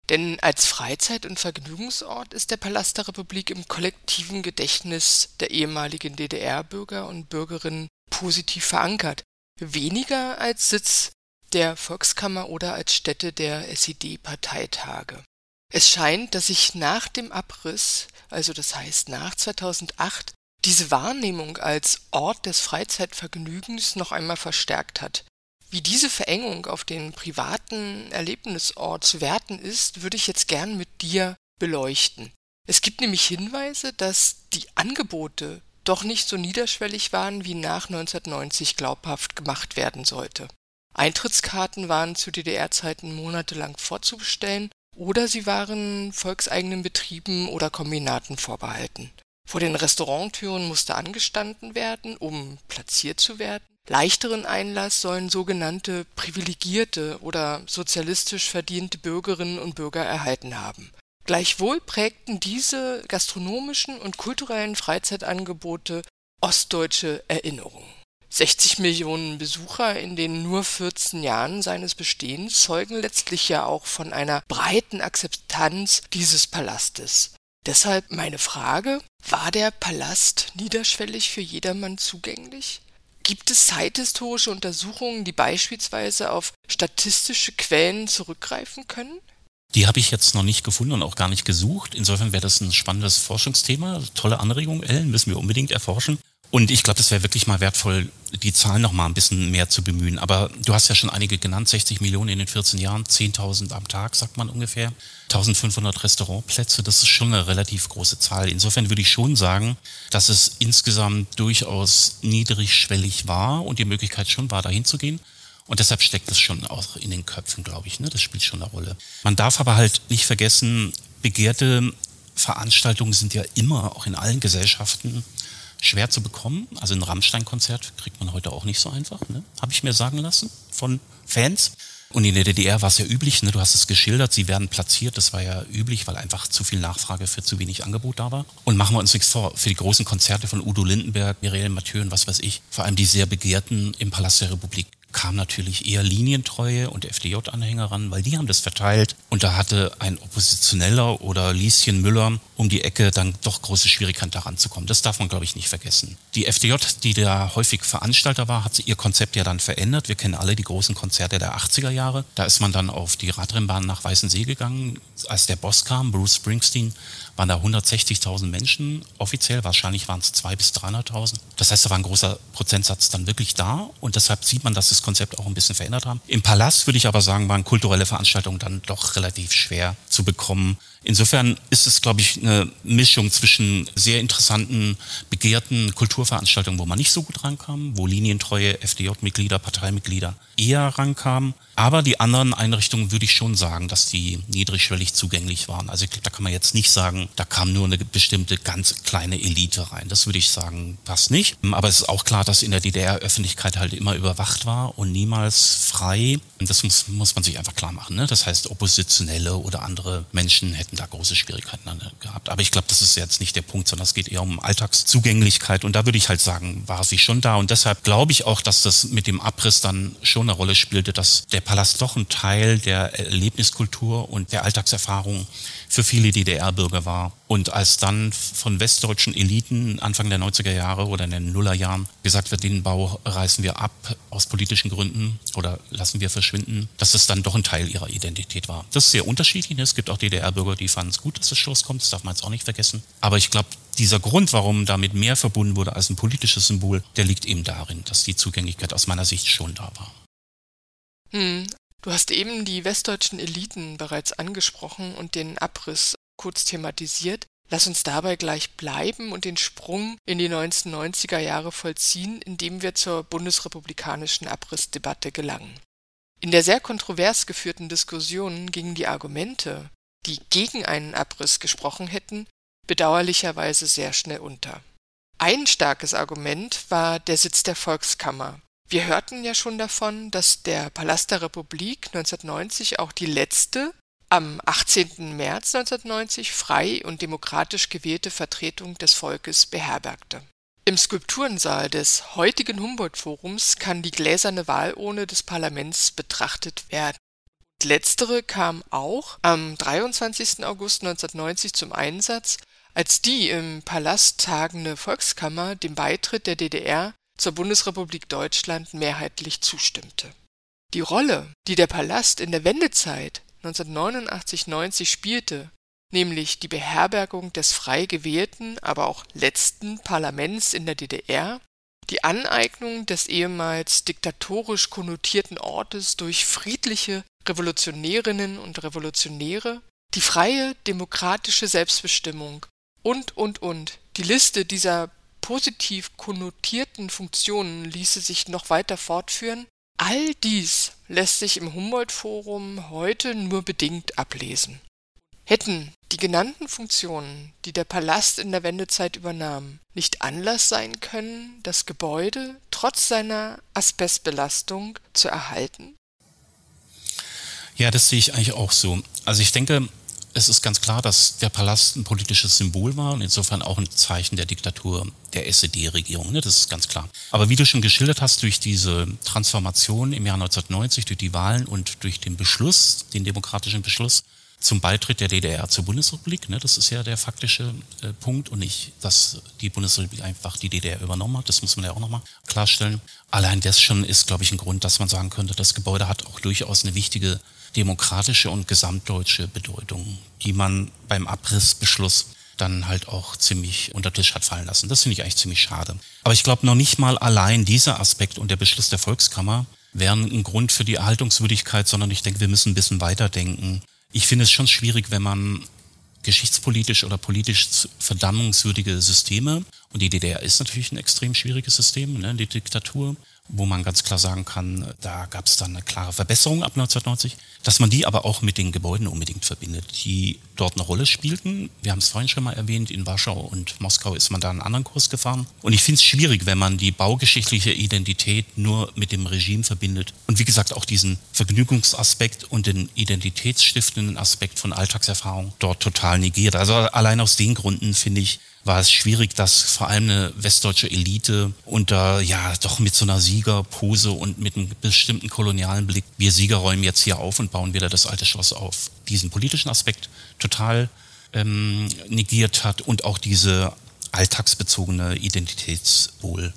[SPEAKER 2] Denn als Freizeit- und Vergnügungsort ist der Palast der Republik im kollektiven Gedächtnis der ehemaligen DDR-Bürger und Bürgerinnen positiv verankert, weniger als Sitz der Volkskammer oder als Stätte der SED-Parteitage. Es scheint, dass sich nach dem Abriss, also das heißt nach 2008, diese Wahrnehmung als Ort des Freizeitvergnügens noch einmal verstärkt hat. Wie diese Verengung auf den privaten Erlebnisort zu werten ist, würde ich jetzt gern mit dir beleuchten. Es gibt nämlich Hinweise, dass die Angebote doch nicht so niederschwellig waren, wie nach 1990 glaubhaft gemacht werden sollte. Eintrittskarten waren zu DDR-Zeiten monatelang vorzubestellen oder sie waren volkseigenen Betrieben oder Kombinaten vorbehalten. Vor den Restauranttüren musste angestanden werden, um platziert zu werden. Leichteren Einlass sollen sogenannte privilegierte oder sozialistisch verdiente Bürgerinnen und Bürger erhalten haben. Gleichwohl prägten diese gastronomischen und kulturellen Freizeitangebote ostdeutsche Erinnerungen. 60 Millionen Besucher in den nur 14 Jahren seines Bestehens zeugen letztlich ja auch von einer breiten Akzeptanz dieses Palastes. Deshalb meine Frage, war der Palast niederschwellig für jedermann zugänglich? Gibt es zeithistorische Untersuchungen, die beispielsweise auf statistische Quellen zurückgreifen können?
[SPEAKER 3] Die habe ich jetzt noch nicht gefunden und auch gar nicht gesucht. Insofern wäre das ein spannendes Forschungsthema. Tolle Anregung, Ellen, müssen wir unbedingt erforschen. Und ich glaube, das wäre wirklich mal wertvoll, die Zahlen noch mal ein bisschen mehr zu bemühen. Aber du hast ja schon einige genannt, 60 Millionen in den 14 Jahren, 10.000 am Tag, sagt man ungefähr. 1500 Restaurantplätze, das ist schon eine relativ große Zahl. Insofern würde ich schon sagen, dass es insgesamt durchaus niedrigschwellig war und die Möglichkeit schon war, dahin zu gehen. Und deshalb steckt es schon auch in den Köpfen, glaube ich. Ne? Das spielt schon eine Rolle. Man darf aber halt nicht vergessen, begehrte Veranstaltungen sind ja immer, auch in allen Gesellschaften, schwer zu bekommen. Also ein Rammstein-Konzert kriegt man heute auch nicht so einfach, ne? habe ich mir sagen lassen von Fans. Und in der DDR war es ja üblich, ne, du hast es geschildert, sie werden platziert, das war ja üblich, weil einfach zu viel Nachfrage für zu wenig Angebot da war. Und machen wir uns nichts vor, für die großen Konzerte von Udo Lindenberg, Mireille Mathieu und was weiß ich, vor allem die sehr begehrten im Palast der Republik, kam natürlich eher Linientreue und FDJ-Anhänger ran, weil die haben das verteilt. Und da hatte ein Oppositioneller oder Lieschen Müller um die Ecke dann doch große Schwierigkeiten daran zu kommen. Das darf man, glaube ich, nicht vergessen. Die FDJ, die da häufig Veranstalter war, hat ihr Konzept ja dann verändert. Wir kennen alle die großen Konzerte der 80er Jahre. Da ist man dann auf die Radrennbahn nach Weißensee gegangen. Als der Boss kam, Bruce Springsteen, waren da 160.000 Menschen. Offiziell wahrscheinlich waren es 200.000 bis 300.000. Das heißt, da war ein großer Prozentsatz dann wirklich da. Und deshalb sieht man, dass das Konzept auch ein bisschen verändert haben. Im Palast würde ich aber sagen, waren kulturelle Veranstaltungen dann doch relativ schwer zu bekommen. Insofern ist es, glaube ich, eine Mischung zwischen sehr interessanten, begehrten Kulturveranstaltungen, wo man nicht so gut rankam, wo linientreue FDJ-Mitglieder, Parteimitglieder eher rankamen. Aber die anderen Einrichtungen würde ich schon sagen, dass die niedrigschwellig zugänglich waren. Also ich glaube, da kann man jetzt nicht sagen, da kam nur eine bestimmte ganz kleine Elite rein. Das würde ich sagen, passt nicht. Aber es ist auch klar, dass in der DDR-Öffentlichkeit halt immer überwacht war und niemals frei. Und das muss, muss man sich einfach klar machen. Ne? Das heißt, Oppositionelle oder andere Menschen hätten da große Schwierigkeiten gehabt. Aber ich glaube, das ist jetzt nicht der Punkt, sondern es geht eher um Alltagszugänglichkeit. Und da würde ich halt sagen, war sie schon da. Und deshalb glaube ich auch, dass das mit dem Abriss dann schon eine Rolle spielte, dass der Palast doch ein Teil der Erlebniskultur und der Alltagserfahrung für viele DDR-Bürger war. Und als dann von westdeutschen Eliten Anfang der 90er Jahre oder in den Nullerjahren gesagt wird, den Bau reißen wir ab aus politischen Gründen oder lassen wir verschwinden, dass das dann doch ein Teil ihrer Identität war. Das ist sehr unterschiedlich. Es gibt auch DDR-Bürger, die fanden es gut, dass das Schloss kommt. Das darf man jetzt auch nicht vergessen. Aber ich glaube, dieser Grund, warum damit mehr verbunden wurde als ein politisches Symbol, der liegt eben darin, dass die Zugänglichkeit aus meiner Sicht schon da war.
[SPEAKER 2] Hm, Du hast eben die westdeutschen Eliten bereits angesprochen und den Abriss kurz thematisiert. Lass uns dabei gleich bleiben und den Sprung in die 1990er Jahre vollziehen, indem wir zur bundesrepublikanischen Abrissdebatte gelangen. In der sehr kontrovers geführten Diskussion gingen die Argumente, die gegen einen Abriss gesprochen hätten, bedauerlicherweise sehr schnell unter. Ein starkes Argument war der Sitz der Volkskammer, wir hörten ja schon davon, dass der Palast der Republik 1990 auch die letzte am 18. März 1990 frei und demokratisch gewählte Vertretung des Volkes beherbergte. Im Skulpturensaal des heutigen Humboldt-Forums kann die gläserne Wahlurne des Parlaments betrachtet werden. Letztere kam auch am 23. August 1990 zum Einsatz, als die im Palast tagende Volkskammer dem Beitritt der DDR zur Bundesrepublik Deutschland mehrheitlich zustimmte. Die Rolle, die der Palast in der Wendezeit 1989-90 spielte, nämlich die Beherbergung des frei gewählten, aber auch letzten Parlaments in der DDR, die Aneignung des ehemals diktatorisch konnotierten Ortes durch friedliche Revolutionärinnen und Revolutionäre, die freie demokratische Selbstbestimmung und, und, und. Die Liste dieser positiv konnotierten Funktionen ließe sich noch weiter fortführen, all dies lässt sich im Humboldt-Forum heute nur bedingt ablesen. Hätten die genannten Funktionen, die der Palast in der Wendezeit übernahm, nicht Anlass sein können, das Gebäude trotz seiner Asbestbelastung zu erhalten?
[SPEAKER 3] Ja, das sehe ich eigentlich auch so. Also ich denke, es ist ganz klar, dass der Palast ein politisches Symbol war und insofern auch ein Zeichen der Diktatur der SED-Regierung. Ne? Das ist ganz klar. Aber wie du schon geschildert hast, durch diese Transformation im Jahr 1990, durch die Wahlen und durch den Beschluss, den demokratischen Beschluss zum Beitritt der DDR zur Bundesrepublik, ne? das ist ja der faktische äh, Punkt und nicht, dass die Bundesrepublik einfach die DDR übernommen hat. Das muss man ja auch nochmal klarstellen. Allein das schon ist, glaube ich, ein Grund, dass man sagen könnte, das Gebäude hat auch durchaus eine wichtige demokratische und gesamtdeutsche Bedeutung, die man beim Abrissbeschluss dann halt auch ziemlich unter Tisch hat fallen lassen. Das finde ich eigentlich ziemlich schade. Aber ich glaube noch nicht mal allein dieser Aspekt und der Beschluss der Volkskammer wären ein Grund für die Erhaltungswürdigkeit, sondern ich denke, wir müssen ein bisschen weiterdenken. Ich finde es schon schwierig, wenn man geschichtspolitisch oder politisch verdammungswürdige Systeme, und die DDR ist natürlich ein extrem schwieriges System, ne, die Diktatur, wo man ganz klar sagen kann, da gab es dann eine klare Verbesserung ab 1990, dass man die aber auch mit den Gebäuden unbedingt verbindet, die dort eine Rolle spielten. Wir haben es vorhin schon mal erwähnt, in Warschau und Moskau ist man da einen anderen Kurs gefahren. Und ich finde es schwierig, wenn man die baugeschichtliche Identität nur mit dem Regime verbindet. Und wie gesagt, auch diesen Vergnügungsaspekt und den identitätsstiftenden Aspekt von Alltagserfahrung dort total negiert. Also allein aus den Gründen finde ich, war es schwierig, dass vor allem eine westdeutsche Elite unter, ja, doch mit so einer Siegerpose und mit einem bestimmten kolonialen Blick, wir Sieger räumen jetzt hier auf und bauen wieder das alte Schloss auf. Diesen politischen Aspekt total ähm, negiert hat und auch diese alltagsbezogene Identitätswohl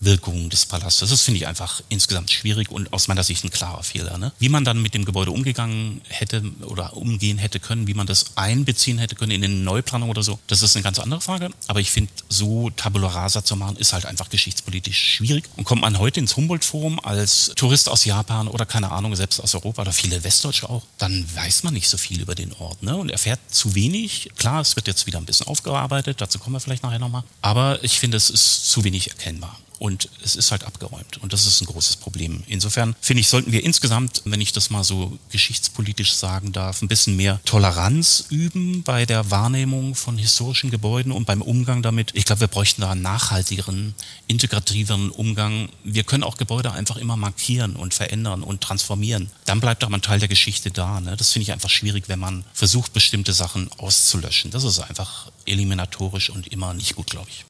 [SPEAKER 3] Wirkung des Palastes. Das finde ich einfach insgesamt schwierig und aus meiner Sicht ein klarer Fehler. Ne? Wie man dann mit dem Gebäude umgegangen hätte oder umgehen hätte können, wie man das einbeziehen hätte können in eine Neuplanung oder so, das ist eine ganz andere Frage. Aber ich finde, so Tabula Rasa zu machen, ist halt einfach geschichtspolitisch schwierig. Und kommt man heute ins Humboldt-Forum als Tourist aus Japan oder keine Ahnung, selbst aus Europa oder viele Westdeutsche auch, dann weiß man nicht so viel über den Ort ne? und erfährt zu wenig. Klar, es wird jetzt wieder ein bisschen aufgearbeitet, dazu kommen wir vielleicht nachher nochmal. Aber ich finde, es ist zu wenig erkennbar und es ist halt abgeräumt. Und das ist ein großes Problem. Insofern finde ich, sollten wir insgesamt, wenn ich das mal so geschichtspolitisch sagen darf, ein bisschen mehr Toleranz üben bei der Wahrnehmung von historischen Gebäuden und beim Umgang damit. Ich glaube, wir bräuchten da einen nachhaltigeren, integrativeren Umgang. Wir können auch Gebäude einfach immer markieren und verändern und transformieren. Dann bleibt aber ein Teil der Geschichte da. Ne? Das finde ich einfach schwierig, wenn man versucht, bestimmte Sachen auszulöschen. Das ist einfach eliminatorisch und immer nicht gut, glaube ich.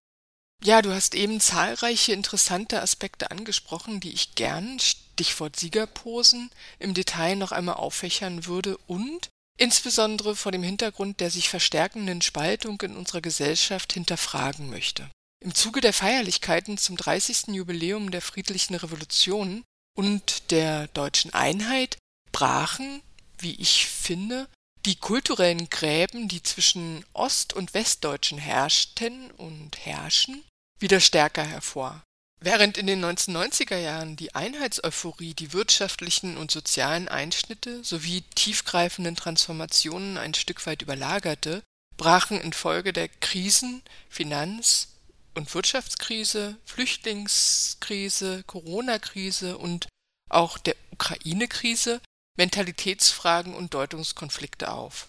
[SPEAKER 2] Ja, du hast eben zahlreiche interessante Aspekte angesprochen, die ich gern, Stichwort Siegerposen, im Detail noch einmal auffächern würde und insbesondere vor dem Hintergrund der sich verstärkenden Spaltung in unserer Gesellschaft hinterfragen möchte. Im Zuge der Feierlichkeiten zum 30. Jubiläum der friedlichen Revolution und der deutschen Einheit brachen, wie ich finde, die kulturellen Gräben, die zwischen Ost- und Westdeutschen herrschten und herrschen, wieder stärker hervor. Während in den 1990er Jahren die Einheitseuphorie die wirtschaftlichen und sozialen Einschnitte sowie tiefgreifenden Transformationen ein Stück weit überlagerte, brachen infolge der Krisen Finanz und Wirtschaftskrise, Flüchtlingskrise, Corona-Krise und auch der Ukraine-Krise Mentalitätsfragen und Deutungskonflikte auf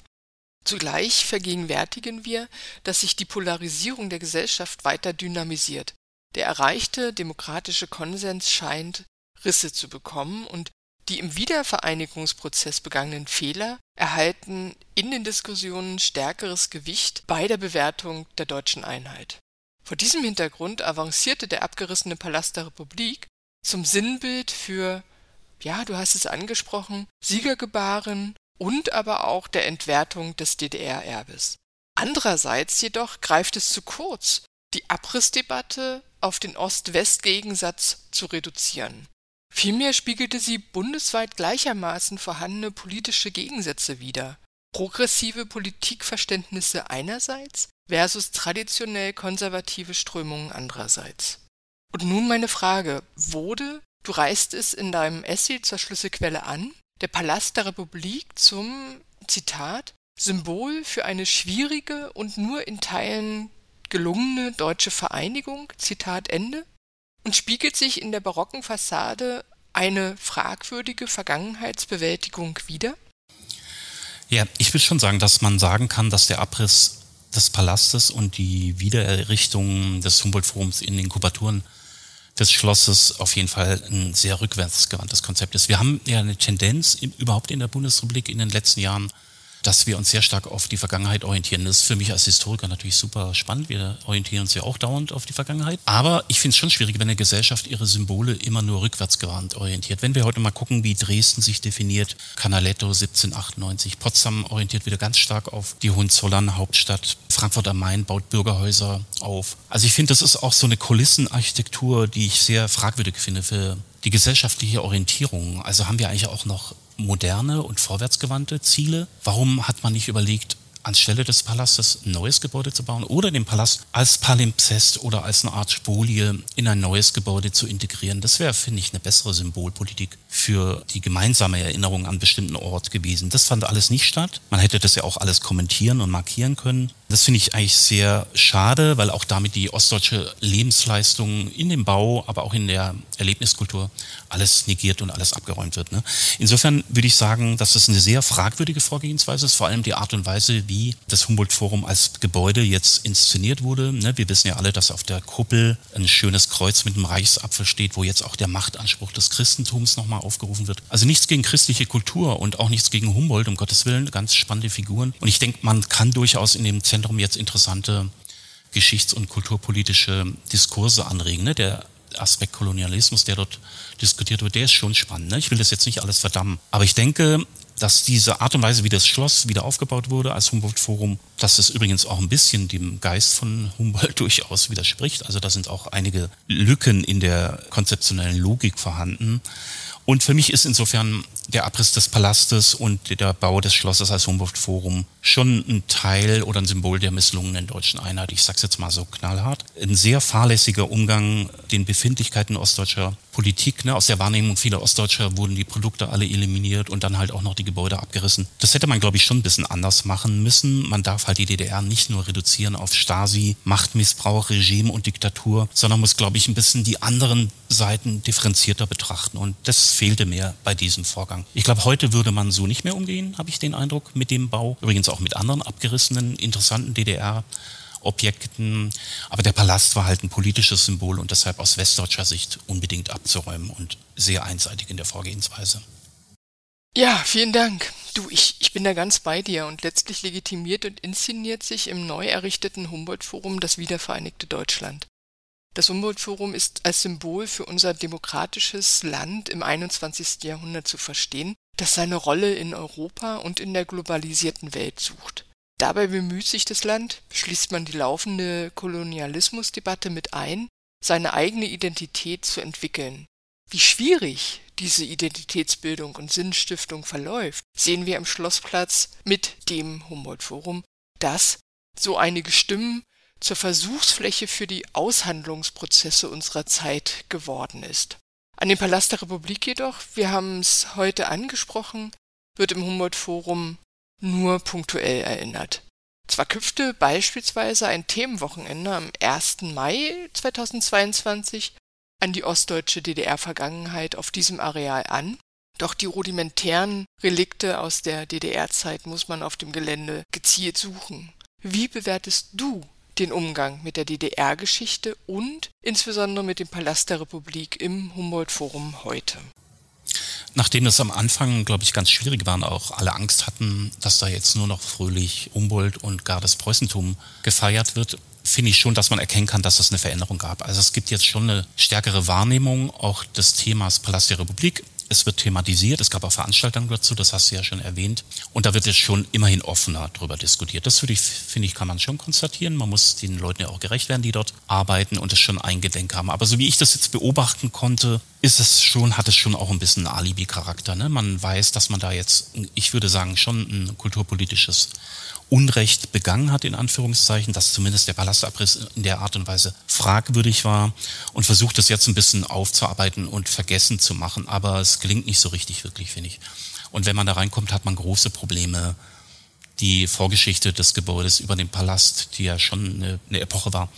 [SPEAKER 2] Zugleich vergegenwärtigen wir, dass sich die Polarisierung der Gesellschaft weiter dynamisiert. Der erreichte demokratische Konsens scheint Risse zu bekommen und die im Wiedervereinigungsprozess begangenen Fehler erhalten in den Diskussionen stärkeres Gewicht bei der Bewertung der deutschen Einheit. Vor diesem Hintergrund avancierte der abgerissene Palast der Republik zum Sinnbild für, ja, du hast es angesprochen, Siegergebaren und aber auch der Entwertung des DDR-Erbes. Andererseits jedoch greift es zu kurz, die Abrissdebatte auf den Ost-West-Gegensatz zu reduzieren. Vielmehr spiegelte sie bundesweit gleichermaßen vorhandene politische Gegensätze wider. Progressive Politikverständnisse einerseits versus traditionell konservative Strömungen andererseits. Und nun meine Frage, wurde, du reißt es in deinem Essay zur Schlüsselquelle an, der Palast der Republik zum, Zitat, Symbol für eine schwierige und nur in Teilen gelungene deutsche Vereinigung, Zitat Ende, und spiegelt sich in der barocken Fassade eine fragwürdige Vergangenheitsbewältigung wider?
[SPEAKER 3] Ja, ich will schon sagen, dass man sagen kann, dass der Abriss des Palastes und die Wiedererrichtung des Humboldt-Forums in Inkubaturen des Schlosses auf jeden Fall ein sehr rückwärtsgewandtes Konzept ist. Wir haben ja eine Tendenz überhaupt in der Bundesrepublik in den letzten Jahren, dass wir uns sehr stark auf die Vergangenheit orientieren. Das ist für mich als Historiker natürlich super spannend. Wir orientieren uns ja auch dauernd auf die Vergangenheit. Aber ich finde es schon schwierig, wenn eine Gesellschaft ihre Symbole immer nur rückwärtsgewandt orientiert. Wenn wir heute mal gucken, wie Dresden sich definiert, Canaletto 1798, Potsdam orientiert wieder ganz stark auf die Hohenzollern Hauptstadt, Frankfurt am Main baut Bürgerhäuser auf. Also ich finde, das ist auch so eine Kulissenarchitektur, die ich sehr fragwürdig finde für die gesellschaftliche Orientierung. Also haben wir eigentlich auch noch moderne und vorwärtsgewandte Ziele? Warum hat man nicht überlegt, anstelle des Palastes ein neues Gebäude zu bauen oder den Palast als Palimpsest oder als eine Art Spolie in ein neues Gebäude zu integrieren. Das wäre, finde ich, eine bessere Symbolpolitik für die gemeinsame Erinnerung an bestimmten Ort gewesen. Das fand alles nicht statt. Man hätte das ja auch alles kommentieren und markieren können. Das finde ich eigentlich sehr schade, weil auch damit die ostdeutsche Lebensleistung in dem Bau, aber auch in der Erlebniskultur alles negiert und alles abgeräumt wird. Ne? Insofern würde ich sagen, dass das eine sehr fragwürdige Vorgehensweise ist, vor allem die Art und Weise, wie das Humboldt-Forum als Gebäude jetzt inszeniert wurde. Ne? Wir wissen ja alle, dass auf der Kuppel ein schönes Kreuz mit einem Reichsapfel steht, wo jetzt auch der Machtanspruch des Christentums nochmal aufgerufen wird. Also nichts gegen christliche Kultur und auch nichts gegen Humboldt, um Gottes Willen, ganz spannende Figuren. Und ich denke, man kann durchaus in dem Zentrum jetzt interessante geschichts- und kulturpolitische Diskurse anregen. Ne? Der Aspekt Kolonialismus, der dort diskutiert wird, der ist schon spannend. Ne? Ich will das jetzt nicht alles verdammen. Aber ich denke, dass diese Art und Weise, wie das Schloss wieder aufgebaut wurde als Humboldt-Forum, dass es übrigens auch ein bisschen dem Geist von Humboldt durchaus widerspricht. Also da sind auch einige Lücken in der konzeptionellen Logik vorhanden. Und für mich ist insofern der Abriss des Palastes und der Bau des Schlosses als Humboldt-Forum schon ein Teil oder ein Symbol der misslungenen deutschen Einheit. Ich sage es jetzt mal so knallhart. Ein sehr fahrlässiger Umgang den Befindlichkeiten ostdeutscher Politik. Ne? Aus der Wahrnehmung vieler Ostdeutscher wurden die Produkte alle eliminiert und dann halt auch noch die Gebäude abgerissen. Das hätte man, glaube ich, schon ein bisschen anders machen müssen. Man darf halt die DDR nicht nur reduzieren auf Stasi, Machtmissbrauch, Regime und Diktatur, sondern muss, glaube ich, ein bisschen die anderen Seiten differenzierter betrachten. Und das fehlte mir bei diesem Vorgang. Ich glaube, heute würde man so nicht mehr umgehen, habe ich den Eindruck, mit dem Bau. Übrigens auch mit anderen abgerissenen, interessanten DDR. Objekten. Aber der Palast war halt ein politisches Symbol und deshalb aus westdeutscher Sicht unbedingt abzuräumen und sehr einseitig in der Vorgehensweise.
[SPEAKER 2] Ja, vielen Dank. Du, ich, ich bin da ganz bei dir und letztlich legitimiert und inszeniert sich im neu errichteten Humboldt-Forum das wiedervereinigte Deutschland. Das Humboldt-Forum ist als Symbol für unser demokratisches Land im 21. Jahrhundert zu verstehen, das seine Rolle in Europa und in der globalisierten Welt sucht. Dabei bemüht sich das Land, schließt man die laufende Kolonialismusdebatte mit ein, seine eigene Identität zu entwickeln. Wie schwierig diese Identitätsbildung und Sinnstiftung verläuft, sehen wir am Schlossplatz mit dem Humboldt-Forum, das, so einige Stimmen, zur Versuchsfläche für die Aushandlungsprozesse unserer Zeit geworden ist. An den Palast der Republik jedoch, wir haben es heute angesprochen, wird im Humboldt-Forum nur punktuell erinnert. Zwar küpfte beispielsweise ein Themenwochenende am 1. Mai 2022 an die ostdeutsche DDR-Vergangenheit auf diesem Areal an, doch die rudimentären Relikte aus der DDR-Zeit muss man auf dem Gelände gezielt suchen. Wie bewertest du den Umgang mit der DDR-Geschichte und insbesondere mit dem Palast der Republik im Humboldt-Forum heute.
[SPEAKER 3] Nachdem es am Anfang, glaube ich, ganz schwierig war und auch alle Angst hatten, dass da jetzt nur noch fröhlich Humboldt und gar das Preußentum gefeiert wird, finde ich schon, dass man erkennen kann, dass es eine Veränderung gab. Also es gibt jetzt schon eine stärkere Wahrnehmung auch des Themas Palast der Republik es wird thematisiert, es gab auch Veranstaltungen dazu, das hast du ja schon erwähnt. Und da wird es schon immerhin offener darüber diskutiert. Das ich, finde ich, kann man schon konstatieren. Man muss den Leuten ja auch gerecht werden, die dort arbeiten und es schon eingedenk haben. Aber so wie ich das jetzt beobachten konnte, ist es schon, hat es schon auch ein bisschen Alibi-Charakter. Ne? Man weiß, dass man da jetzt, ich würde sagen, schon ein kulturpolitisches Unrecht begangen hat, in Anführungszeichen, dass zumindest der Palastabriss in der Art und Weise fragwürdig war und versucht das jetzt ein bisschen aufzuarbeiten und vergessen zu machen. Aber es gelingt nicht so richtig, wirklich, finde ich. Und wenn man da reinkommt, hat man große Probleme, die Vorgeschichte des Gebäudes über den Palast, die ja schon eine, eine Epoche war,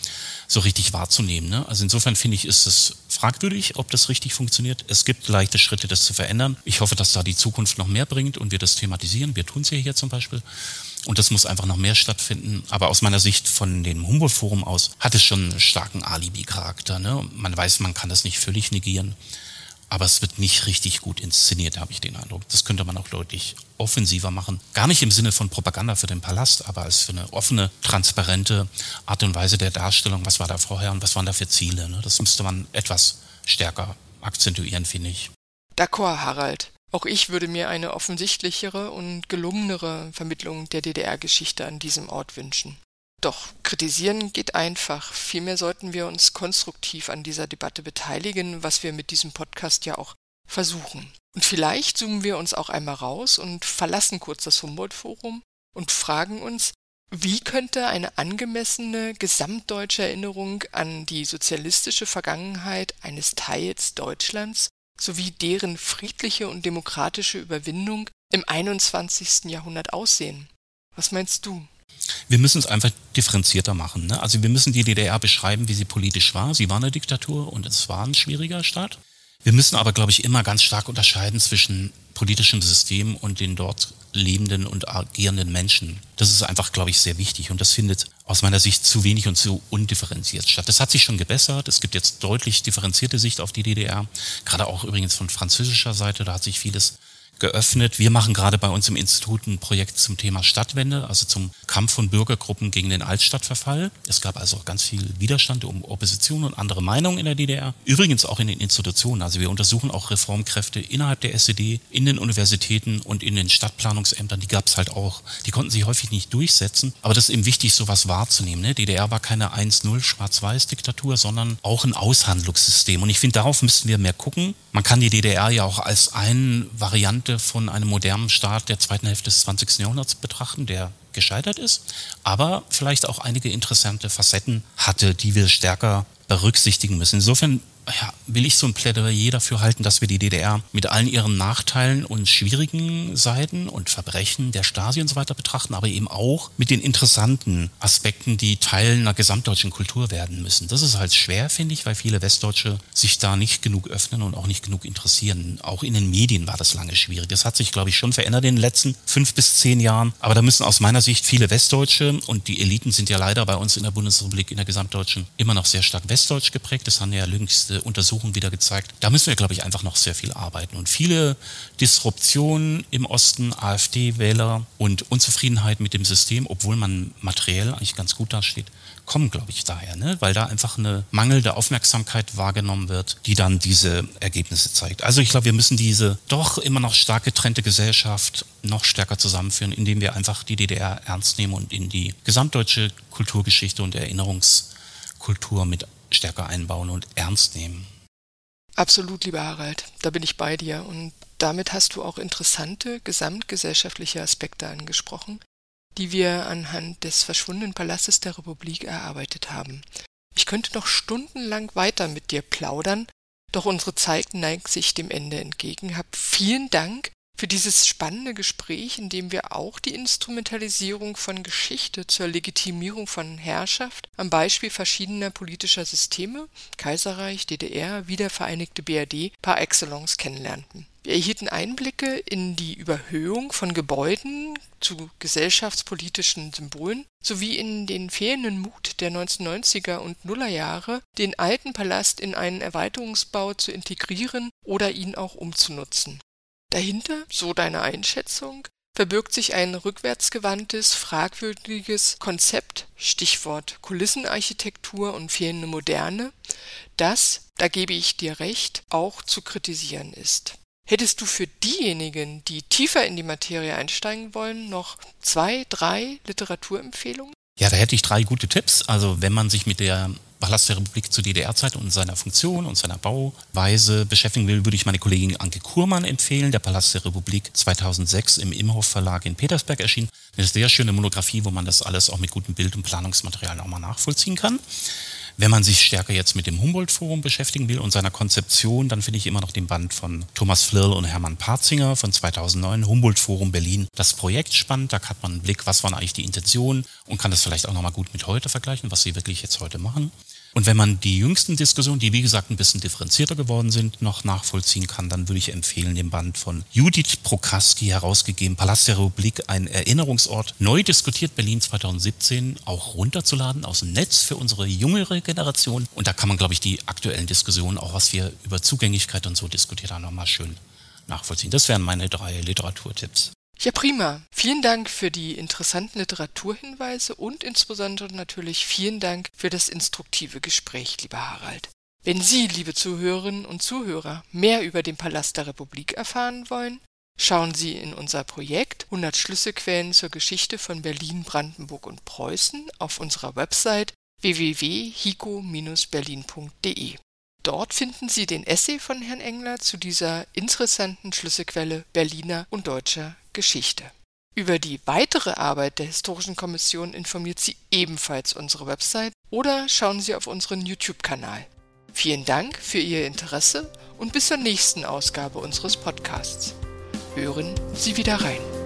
[SPEAKER 3] so richtig wahrzunehmen. Ne? Also insofern finde ich, ist es fragwürdig, ob das richtig funktioniert. Es gibt leichte Schritte, das zu verändern. Ich hoffe, dass da die Zukunft noch mehr bringt und wir das thematisieren. Wir tun es ja hier zum Beispiel. Und das muss einfach noch mehr stattfinden. Aber aus meiner Sicht von dem Humboldt-Forum aus hat es schon einen starken Alibi-Charakter. Ne? Man weiß, man kann das nicht völlig negieren. Aber es wird nicht richtig gut inszeniert, habe ich den Eindruck. Das könnte man auch deutlich offensiver machen. Gar nicht im Sinne von Propaganda für den Palast, aber als für eine offene, transparente Art und Weise der Darstellung. Was war da vorher und was waren da für Ziele? Ne? Das müsste man etwas stärker akzentuieren, finde ich.
[SPEAKER 2] D'accord, Harald. Auch ich würde mir eine offensichtlichere und gelungenere Vermittlung der DDR-Geschichte an diesem Ort wünschen. Doch kritisieren geht einfach. Vielmehr sollten wir uns konstruktiv an dieser Debatte beteiligen, was wir mit diesem Podcast ja auch versuchen. Und vielleicht zoomen wir uns auch einmal raus und verlassen kurz das Humboldt-Forum und fragen uns, wie könnte eine angemessene gesamtdeutsche Erinnerung an die sozialistische Vergangenheit eines Teils Deutschlands sowie deren friedliche und demokratische Überwindung im 21. Jahrhundert aussehen. Was meinst du?
[SPEAKER 3] Wir müssen es einfach differenzierter machen. Ne? Also wir müssen die DDR beschreiben, wie sie politisch war. Sie war eine Diktatur und es war ein schwieriger Staat. Wir müssen aber, glaube ich, immer ganz stark unterscheiden zwischen politischem System und den dort lebenden und agierenden Menschen. Das ist einfach, glaube ich, sehr wichtig und das findet aus meiner Sicht zu wenig und zu undifferenziert statt. Das hat sich schon gebessert. Es gibt jetzt deutlich differenzierte Sicht auf die DDR, gerade auch übrigens von französischer Seite. Da hat sich vieles geöffnet. Wir machen gerade bei uns im Institut ein Projekt zum Thema Stadtwende, also zum Kampf von Bürgergruppen gegen den Altstadtverfall. Es gab also ganz viel Widerstand um Opposition und andere Meinungen in der DDR. Übrigens auch in den Institutionen. Also wir untersuchen auch Reformkräfte innerhalb der SED, in den Universitäten und in den Stadtplanungsämtern. Die gab es halt auch. Die konnten sich häufig nicht durchsetzen. Aber das ist eben wichtig, sowas wahrzunehmen. Ne? DDR war keine 1-0 Schwarz-Weiß-Diktatur, sondern auch ein Aushandlungssystem. Und ich finde, darauf müssten wir mehr gucken. Man kann die DDR ja auch als eine Variante Geschichte von einem modernen Staat der zweiten Hälfte des 20. Jahrhunderts betrachten, der gescheitert ist, aber vielleicht auch einige interessante Facetten hatte, die wir stärker berücksichtigen müssen. Insofern ja, will ich so ein Plädoyer dafür halten, dass wir die DDR mit allen ihren Nachteilen und schwierigen Seiten und Verbrechen der Stasi und so weiter betrachten, aber eben auch mit den interessanten Aspekten, die Teil einer gesamtdeutschen Kultur werden müssen. Das ist halt schwer, finde ich, weil viele Westdeutsche sich da nicht genug öffnen und auch nicht genug interessieren. Auch in den Medien war das lange schwierig. Das hat sich, glaube ich, schon verändert in den letzten fünf bis zehn Jahren. Aber da müssen aus meiner Sicht viele Westdeutsche und die Eliten sind ja leider bei uns in der Bundesrepublik, in der gesamtdeutschen, immer noch sehr stark westdeutsch geprägt. Das haben ja jüngste jüngste Untersuchung wieder gezeigt. Da müssen wir, glaube ich, einfach noch sehr viel arbeiten. Und viele Disruptionen im Osten, AfD-Wähler und Unzufriedenheit mit dem System, obwohl man materiell eigentlich ganz gut dasteht, kommen, glaube ich, daher, ne? weil da einfach eine mangelnde Aufmerksamkeit wahrgenommen wird, die dann diese Ergebnisse zeigt. Also ich glaube, wir müssen diese doch immer noch stark getrennte Gesellschaft noch stärker zusammenführen, indem wir einfach die DDR ernst nehmen und in die gesamtdeutsche Kulturgeschichte und Erinnerungskultur mit stärker einbauen und ernst nehmen.
[SPEAKER 2] Absolut, lieber Harald, da bin ich bei dir. Und damit hast du auch interessante gesamtgesellschaftliche Aspekte angesprochen, die wir anhand des verschwundenen Palastes der Republik erarbeitet haben. Ich könnte noch stundenlang weiter mit dir plaudern, doch unsere Zeit neigt sich dem Ende entgegen. Hab vielen Dank für dieses spannende Gespräch, in dem wir auch die Instrumentalisierung von Geschichte zur Legitimierung von Herrschaft am Beispiel verschiedener politischer Systeme Kaiserreich, DDR, wiedervereinigte BRD par excellence kennenlernten. Wir erhielten Einblicke in die Überhöhung von Gebäuden zu gesellschaftspolitischen Symbolen sowie in den fehlenden Mut der 1990er und Nullerjahre, den alten Palast in einen Erweiterungsbau zu integrieren oder ihn auch umzunutzen. Dahinter, so deine Einschätzung, verbirgt sich ein rückwärtsgewandtes, fragwürdiges Konzept, Stichwort Kulissenarchitektur und fehlende Moderne, das, da gebe ich dir recht, auch zu kritisieren ist. Hättest du für diejenigen, die tiefer in die Materie einsteigen wollen, noch zwei, drei Literaturempfehlungen?
[SPEAKER 3] Ja, da hätte ich drei gute Tipps. Also wenn man sich mit der Palast der Republik zur DDR-Zeit und seiner Funktion und seiner Bauweise beschäftigen will, würde ich meine Kollegin Anke Kurmann empfehlen. Der Palast der Republik 2006 im Imhof Verlag in Petersberg erschien. Eine sehr schöne Monographie, wo man das alles auch mit gutem Bild- und Planungsmaterial nochmal nachvollziehen kann. Wenn man sich stärker jetzt mit dem Humboldt-Forum beschäftigen will und seiner Konzeption, dann finde ich immer noch den Band von Thomas Flirl und Hermann Parzinger von 2009, Humboldt-Forum Berlin. Das Projekt spannend, da hat man einen Blick, was waren eigentlich die Intentionen und kann das vielleicht auch nochmal gut mit heute vergleichen, was sie wirklich jetzt heute machen. Und wenn man die jüngsten Diskussionen, die wie gesagt ein bisschen differenzierter geworden sind, noch nachvollziehen kann, dann würde ich empfehlen, den Band von Judith Prokaski herausgegeben, Palast der Republik, ein Erinnerungsort, neu diskutiert Berlin 2017, auch runterzuladen aus dem Netz für unsere jüngere Generation. Und da kann man, glaube ich, die aktuellen Diskussionen, auch was wir über Zugänglichkeit und so diskutiert haben, nochmal schön nachvollziehen. Das wären meine drei Literaturtipps.
[SPEAKER 2] Ja, prima. Vielen Dank für die interessanten Literaturhinweise und insbesondere natürlich vielen Dank für das instruktive Gespräch, lieber Harald. Wenn Sie, liebe Zuhörerinnen und Zuhörer, mehr über den Palast der Republik erfahren wollen, schauen Sie in unser Projekt 100 Schlüsselquellen zur Geschichte von Berlin, Brandenburg und Preußen auf unserer Website www.hico-berlin.de. Dort finden Sie den Essay von Herrn Engler zu dieser interessanten Schlüsselquelle Berliner und deutscher Geschichte. Über die weitere Arbeit der Historischen Kommission informiert Sie ebenfalls unsere Website oder schauen Sie auf unseren YouTube-Kanal. Vielen Dank für Ihr Interesse und bis zur nächsten Ausgabe unseres Podcasts. Hören Sie wieder rein.